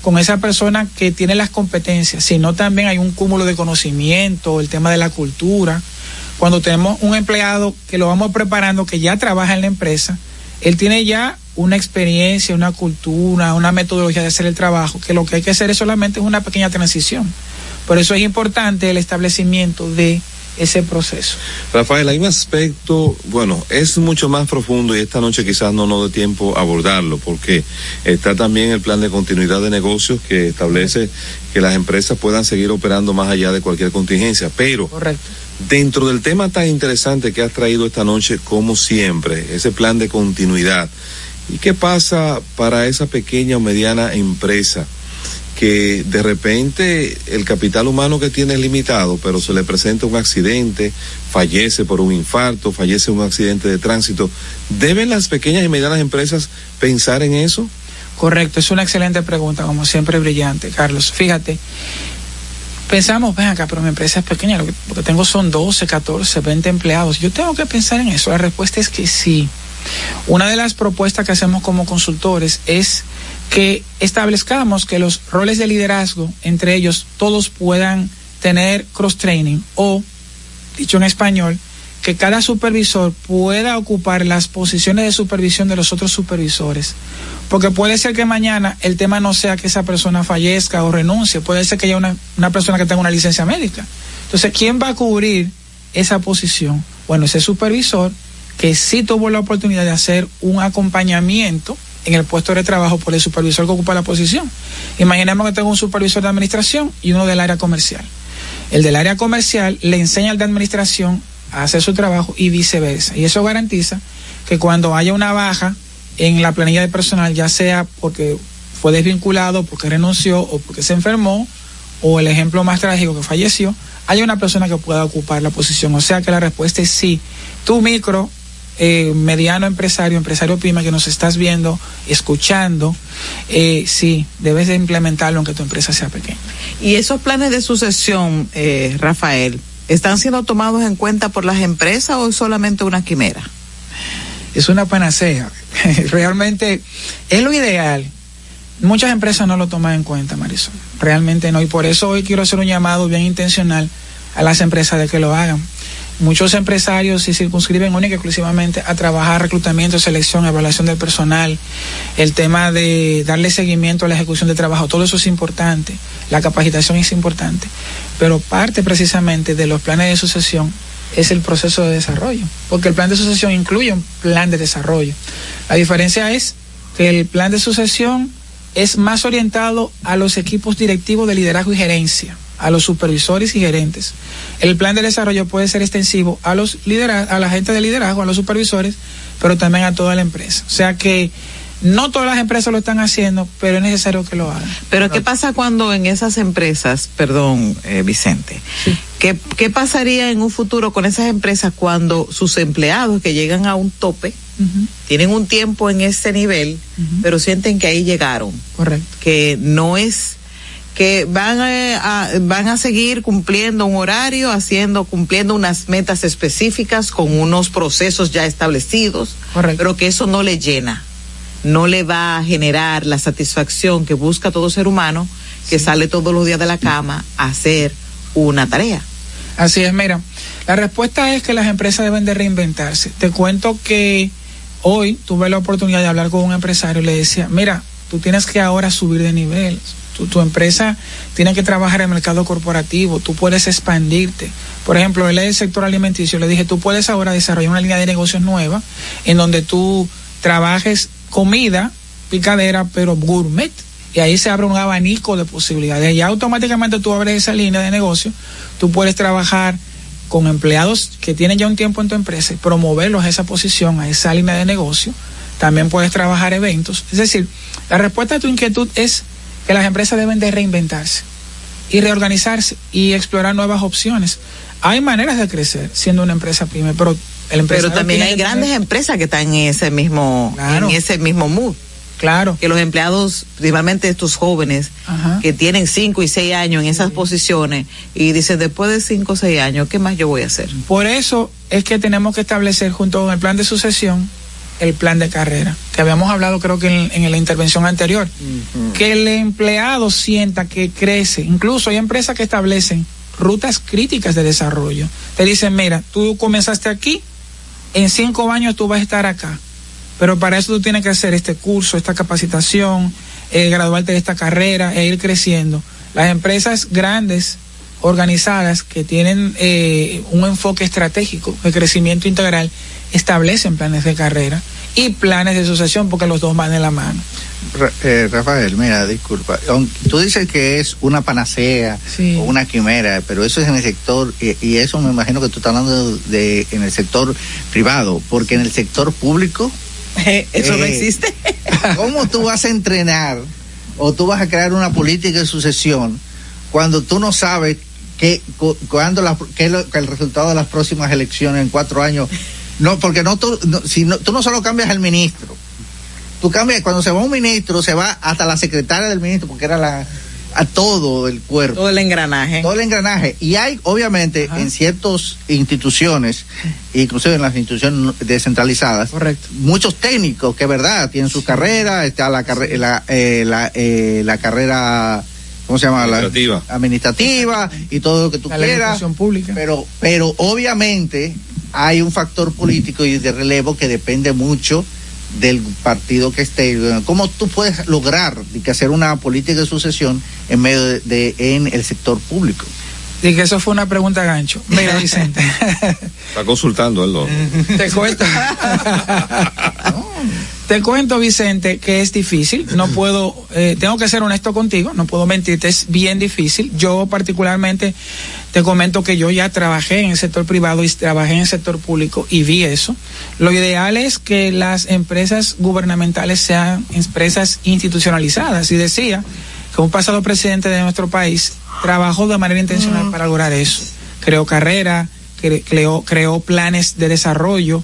con esa persona que tiene las competencias, sino también hay un cúmulo de conocimiento, el tema de la cultura, cuando tenemos un empleado que lo vamos preparando, que ya trabaja en la empresa, él tiene ya una experiencia, una cultura, una metodología de hacer el trabajo, que lo que hay que hacer es solamente una pequeña transición. Por eso es importante el establecimiento de ese proceso. Rafael, hay un aspecto, bueno, es mucho más profundo y esta noche quizás no nos dé tiempo a abordarlo, porque está también el plan de continuidad de negocios que establece que las empresas puedan seguir operando más allá de cualquier contingencia, pero Correcto. Dentro del tema tan interesante que has traído esta noche, como siempre, ese plan de continuidad. ¿Y qué pasa para esa pequeña o mediana empresa que de repente el capital humano que tiene es limitado, pero se le presenta un accidente, fallece por un infarto, fallece un accidente de tránsito? ¿Deben las pequeñas y medianas empresas pensar en eso? Correcto, es una excelente pregunta, como siempre brillante, Carlos. Fíjate, pensamos, ven acá, pero mi empresa es pequeña, lo que, lo que, tengo son 12, 14, 20 empleados. Yo tengo que pensar en eso. La respuesta es que sí. Una de las propuestas que hacemos como consultores es que establezcamos que los roles de liderazgo, entre ellos, todos puedan tener cross-training o, dicho en español, que cada supervisor pueda ocupar las posiciones de supervisión de los otros supervisores. Porque puede ser que mañana el tema no sea que esa persona fallezca o renuncie, puede ser que haya una, una persona que tenga una licencia médica. Entonces, ¿quién va a cubrir esa posición? Bueno, ese supervisor que sí tuvo la oportunidad de hacer un acompañamiento en el puesto de trabajo por el supervisor que ocupa la posición. Imaginemos que tengo un supervisor de administración y uno del área comercial. El del área comercial le enseña al de administración hacer su trabajo y viceversa. Y eso garantiza que cuando haya una baja en la planilla de personal, ya sea porque fue desvinculado, porque renunció o porque se enfermó, o el ejemplo más trágico que falleció, haya una persona que pueda ocupar la posición. O sea que la respuesta es sí. Tu micro, eh, mediano empresario, empresario pyme que nos estás viendo, escuchando, eh, sí, debes de implementarlo aunque tu empresa sea pequeña. Y esos planes de sucesión, eh, Rafael, ¿están siendo tomados en cuenta por las empresas o es solamente una quimera? Es una panacea. Realmente es lo ideal. Muchas empresas no lo toman en cuenta, Marisol. Realmente no. Y por eso hoy quiero hacer un llamado bien intencional a las empresas de que lo hagan. Muchos empresarios se circunscriben única y exclusivamente a trabajar reclutamiento, selección, evaluación del personal, el tema de darle seguimiento a la ejecución de trabajo, todo eso es importante, la capacitación es importante, pero parte precisamente de los planes de sucesión es el proceso de desarrollo, porque el plan de sucesión incluye un plan de desarrollo. La diferencia es que el plan de sucesión es más orientado a los equipos directivos de liderazgo y gerencia a los supervisores y gerentes. El plan de desarrollo puede ser extensivo a los a la gente de liderazgo, a los supervisores, pero también a toda la empresa. O sea que no todas las empresas lo están haciendo, pero es necesario que lo hagan. Pero ¿qué pasa cuando en esas empresas, perdón, eh, Vicente, sí. ¿qué, ¿qué pasaría en un futuro con esas empresas cuando sus empleados que llegan a un tope, uh -huh. tienen un tiempo en ese nivel, uh -huh. pero sienten que ahí llegaron? Correcto. Que no es que van eh, a, van a seguir cumpliendo un horario, haciendo, cumpliendo unas metas específicas con unos procesos ya establecidos, pero que eso no le llena, no le va a generar la satisfacción que busca todo ser humano que sale todos los días de la cama a hacer una tarea. Así es, mira, la respuesta es que las empresas deben de reinventarse. Te cuento que hoy tuve la oportunidad de hablar con un empresario y le decía, mira, tú tienes que ahora subir de nivel. Tu, tu empresa tiene que trabajar en el mercado corporativo, tú puedes expandirte. Por ejemplo, él es del sector alimenticio, le dije, tú puedes ahora desarrollar una línea de negocios nueva en donde tú trabajes comida, picadera, pero gourmet. Y ahí se abre un abanico de posibilidades. Y automáticamente tú abres esa línea de negocio, tú puedes trabajar con empleados que tienen ya un tiempo en tu empresa y promoverlos a esa posición, a esa línea de negocio. También puedes trabajar eventos. Es decir, la respuesta a tu inquietud es que las empresas deben de reinventarse y reorganizarse y explorar nuevas opciones. Hay maneras de crecer siendo una empresa pyme, pero el Pero también hay grandes empresas que están en ese mismo, Claro. en ese mismo mood. Claro. Que los empleados, principalmente estos jóvenes, que tienen cinco y seis años en esas posiciones, y dicen, después de cinco o seis años, ¿qué más yo voy a hacer? Por eso es que tenemos que establecer junto con el plan de sucesión el plan de carrera, que habíamos hablado creo que en, en la intervención anterior, que el empleado sienta que crece, incluso hay empresas que establecen rutas críticas de desarrollo. Te dicen, mira, tú comenzaste aquí, en cinco años tú vas a estar acá, pero para eso tú tienes que hacer este curso, esta capacitación, eh, graduarte de esta carrera e ir creciendo. Las empresas grandes, organizadas, que tienen eh, un enfoque estratégico de crecimiento integral, establecen planes de carrera y planes de sucesión porque los dos van de la mano. Eh, Rafael, mira, disculpa. Tú dices que es una panacea Sí. o una quimera, pero eso es en el sector, y, y eso me imagino que tú estás hablando de, en el sector privado, porque en el sector público. Eso no eh, existe. ¿Cómo tú vas a entrenar o tú vas a crear una política de sucesión cuando tú no sabes que, cu- cuándo la- qué es lo- que el resultado de las próximas elecciones en cuatro años? No, porque no tú, no, si no, tú no solo cambias al ministro, tú cambias, cuando se va un ministro, se va hasta la secretaria del ministro, porque era la a todo el cuerpo. Todo el engranaje. Todo el engranaje. Y hay, obviamente, en ciertas instituciones, inclusive en las instituciones descentralizadas, muchos técnicos que, verdad, tienen sus carreras, está la, carre- la, eh, la, eh, la carrera, ¿cómo se llama? La- Administrativa. administrativa y todo lo que tú La quieras. pública. Pero, pero obviamente hay un factor político y de relevo que depende mucho del partido que esté. ¿Cómo tú puedes lograr hacer una política de sucesión en medio de- en el sector público? Y que eso fue una pregunta gancho. Mira, Vicente, Está consultando él, ¿no? te cuento. Te cuento, Vicente, que es difícil. No puedo, eh, tengo que ser honesto contigo, no puedo mentirte, es bien difícil. Yo particularmente te comento que yo ya trabajé en el sector privado y trabajé en el sector público y vi eso. Lo ideal es que las empresas gubernamentales sean empresas institucionalizadas. Y decía que un pasado presidente de nuestro país trabajó de manera intencional para lograr eso. Creó carrera, cre- creó, creó planes de desarrollo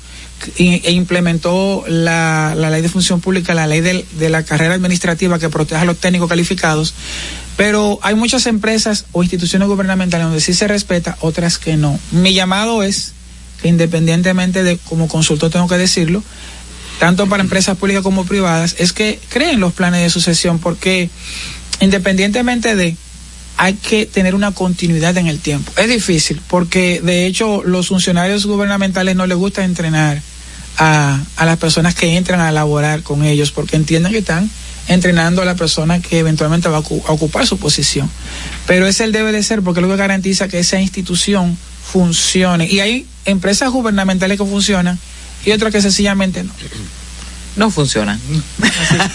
e e implementó la, la ley de función pública, la ley de la carrera administrativa que protege a los técnicos calificados. Pero hay muchas empresas o instituciones gubernamentales donde sí se respeta, otras que no. Mi llamado es que independientemente de, como consultor tengo que decirlo, tanto para empresas públicas como privadas, es que creen los planes de sucesión porque independientemente de hay que tener una continuidad en el tiempo. Es difícil porque de hecho los funcionarios gubernamentales no les gusta entrenar a, a las personas que entran a laborar con ellos porque entienden que están entrenando a la persona que eventualmente va a, ocu- a ocupar su posición. Pero ese debe de ser porque es lo que garantiza que esa institución funcione. Y hay empresas gubernamentales que funcionan y otras que sencillamente no. No funcionan.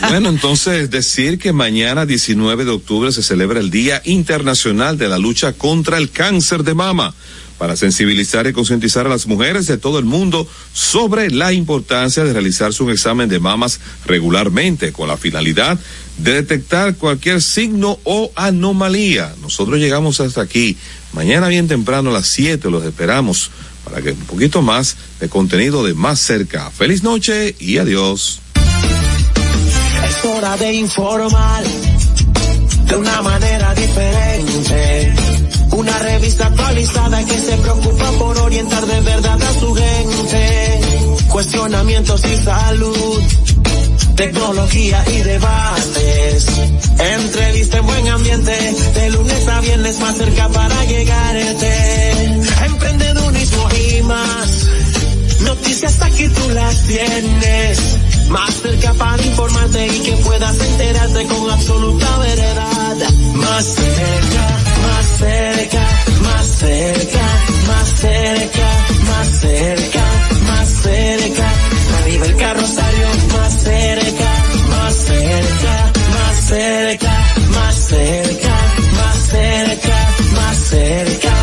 Bueno, entonces decir que mañana 19 de octubre se celebra el Día Internacional de la Lucha contra el Cáncer de Mama para sensibilizar y concientizar a las mujeres de todo el mundo sobre la importancia de realizarse un examen de mamas regularmente con la finalidad de detectar cualquier signo o anomalía. Nosotros llegamos hasta aquí. Mañana bien temprano a las 7 los esperamos para que un poquito más de contenido de más cerca. Feliz noche y adiós. Es hora de informar de una manera diferente. Una revista actualizada que se preocupa por orientar de verdad a su gente. Cuestionamientos y salud, tecnología y debates. Entrevista en buen ambiente, de lunes a viernes más cerca para llegarte. Más. Noticias aquí tú las tienes. Más cerca para informarte y que puedas enterarte con absoluta veredad. Más cerca, más cerca, más cerca, más cerca, más cerca, más cerca. Arriba el carrosario, más cerca, más cerca, más cerca, más cerca, más cerca, más cerca.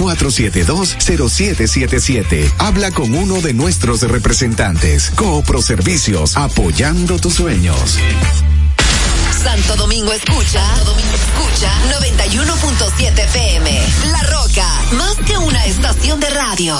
809-472-0777. Habla con uno de nuestros representantes. Coopro Servicios, apoyando tus sueños. Santo Domingo escucha, Santo Domingo escucha 91.7 FM. La Roca, más que una estación de radio.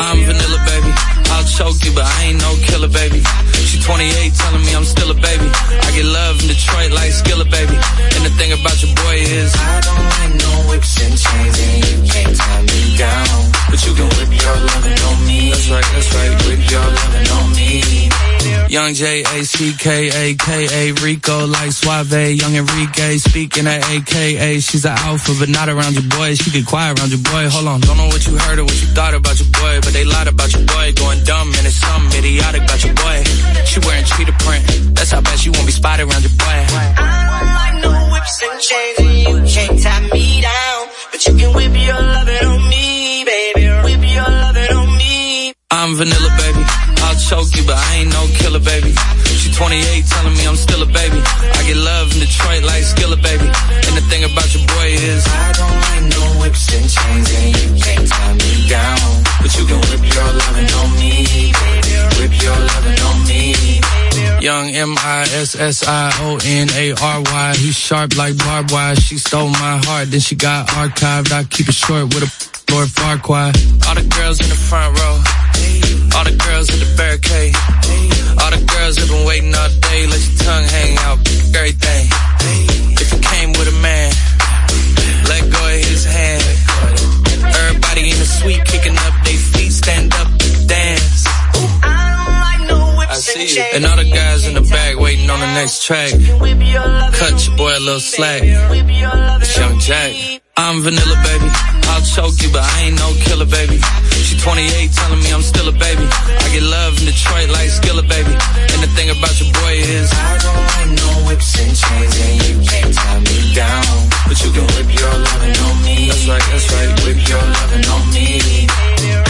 I'm vanilla, baby. I'll choke you, but I ain't no killer, baby. She 28, telling me I'm still a baby. I get love in Detroit like Skilla, baby. And the thing about your boy is I don't like no whips and chains, and you can't tie me down. But you can whip your lovin' on me. That's right, that's right. Whip your lovin' on me. Young J A C K A K A Rico like Suave, Young Enrique speaking at AKA. She's an alpha, but not around your boy. She get quiet around your boy. Hold on, don't know what you heard or what you thought about your boy, but they lied about your boy. Going dumb and it's something idiotic about your boy. She wearing cheetah print. That's how bad she won't be spotted around your boy. I don't like no whips and chains, and you can't tie me down. But you can whip your lovin' on me, baby. Whip your lovin' on me. I'm vanilla, baby. I'll choke you, but I ain't no killer, baby. She 28, telling me I'm still a baby. I get love in Detroit like Skilla, baby. And the thing about your boy is I don't need no whips and chains, and you can't tie me down. But you can whip your lovin' on me, baby. Whip your lovin' on me. Young M I S S I O N A R Y. He's sharp like barbed wire. She stole my heart, then she got archived. I keep it short with a Lord Farquhar. All the girls in the front row. All the girls at the barricade. All the girls have been waiting all day. Let your tongue hang out. Everything. If you came with a man, let go of his hand. Everybody in the suite kicking up their feet. Stand up, dance. And all the guys in the back waiting on the next track. Cut your boy a little slack. It's Young Jack. I'm vanilla, baby. I'll choke you, but I ain't no killer, baby. She 28, telling me I'm still a baby. I get love in Detroit like Skilla, baby. And the thing about your boy is I don't want no whips and chains, and you can't tie me down. But you can whip your lovin' on me. That's right, that's right. Whip your lovin' on me.